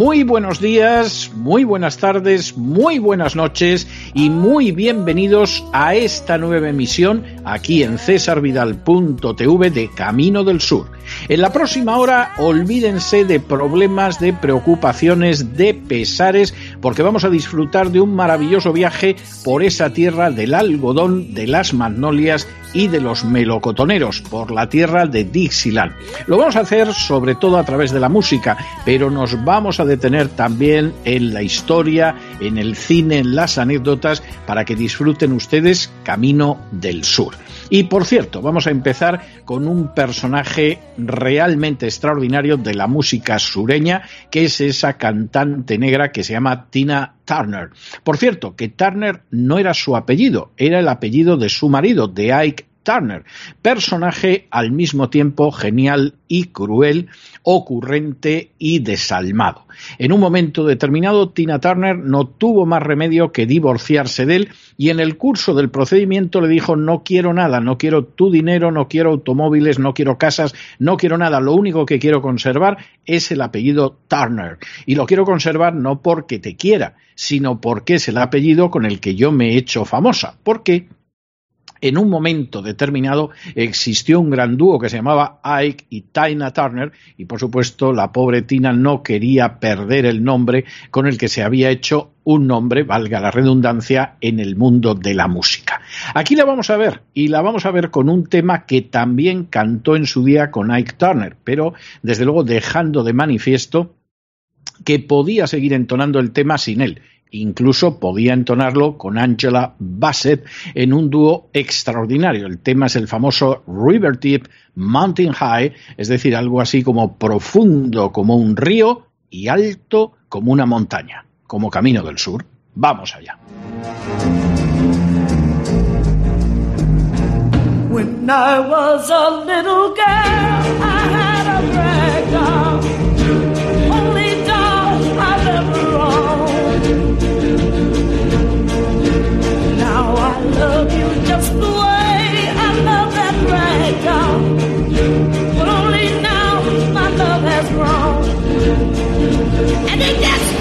Muy buenos días, muy buenas tardes, muy buenas noches y muy bienvenidos a esta nueva emisión aquí en cesarvidal.tv de Camino del Sur. En la próxima hora olvídense de problemas, de preocupaciones, de pesares, porque vamos a disfrutar de un maravilloso viaje por esa tierra del algodón, de las magnolias y de los melocotoneros, por la tierra de Dixieland. Lo vamos a hacer sobre todo a través de la música, pero nos vamos a detener también en la historia, en el cine, en las anécdotas, para que disfruten ustedes Camino del Sur. Y por cierto, vamos a empezar con un personaje realmente extraordinario de la música sureña, que es esa cantante negra que se llama Tina Turner. Por cierto, que Turner no era su apellido, era el apellido de su marido, de Ike Turner, personaje al mismo tiempo genial y cruel, ocurrente y desalmado. En un momento determinado, Tina Turner no tuvo más remedio que divorciarse de él y en el curso del procedimiento le dijo no quiero nada, no quiero tu dinero, no quiero automóviles, no quiero casas, no quiero nada, lo único que quiero conservar es el apellido Turner. Y lo quiero conservar no porque te quiera, sino porque es el apellido con el que yo me he hecho famosa. ¿Por qué? En un momento determinado existió un gran dúo que se llamaba Ike y Tina Turner y por supuesto la pobre Tina no quería perder el nombre con el que se había hecho un nombre, valga la redundancia, en el mundo de la música. Aquí la vamos a ver y la vamos a ver con un tema que también cantó en su día con Ike Turner, pero desde luego dejando de manifiesto que podía seguir entonando el tema sin él Incluso podía entonarlo con Angela Bassett en un dúo extraordinario. El tema es el famoso River Tip Mountain High, es decir, algo así como profundo como un río y alto como una montaña, como Camino del Sur. Vamos allá. the next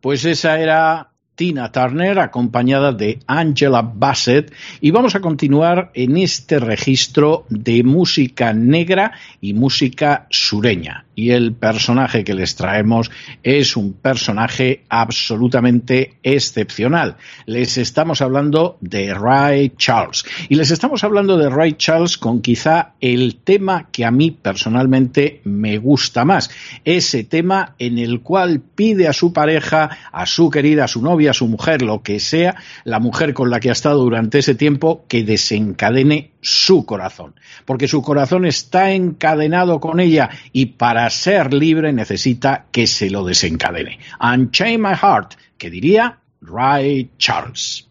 Pues esa era Tina Turner acompañada de Angela Bassett. Y vamos a continuar en este registro de música negra y música sureña y el personaje que les traemos es un personaje absolutamente excepcional. Les estamos hablando de Ray Charles y les estamos hablando de Ray Charles con quizá el tema que a mí personalmente me gusta más, ese tema en el cual pide a su pareja, a su querida, a su novia, a su mujer, lo que sea, la mujer con la que ha estado durante ese tiempo, que desencadene su corazón, porque su corazón está encadenado con ella y para ser libre necesita que se lo desencadene. Unchain My Heart, que diría Ray Charles.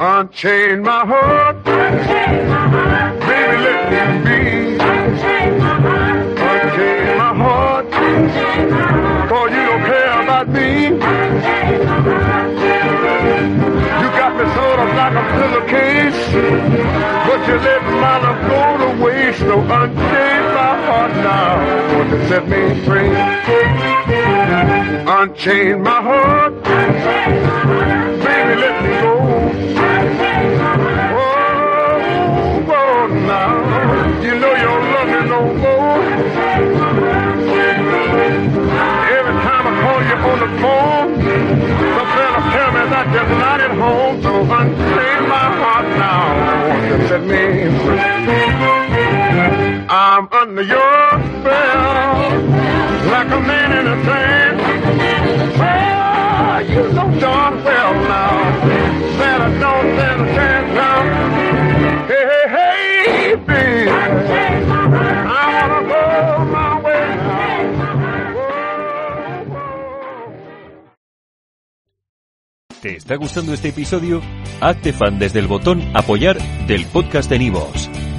Unchain my heart. about pillowcase, but you let my love go to waste. So unchain my heart now, want to set me free. Unchain my heart, baby, let me go. Oh, oh, now you know you don't love me no more. Every time I call you on the phone, Like a man in a. ¿Te está gustando este episodio? Hazte fan desde el botón Apoyar del podcast de Nivos.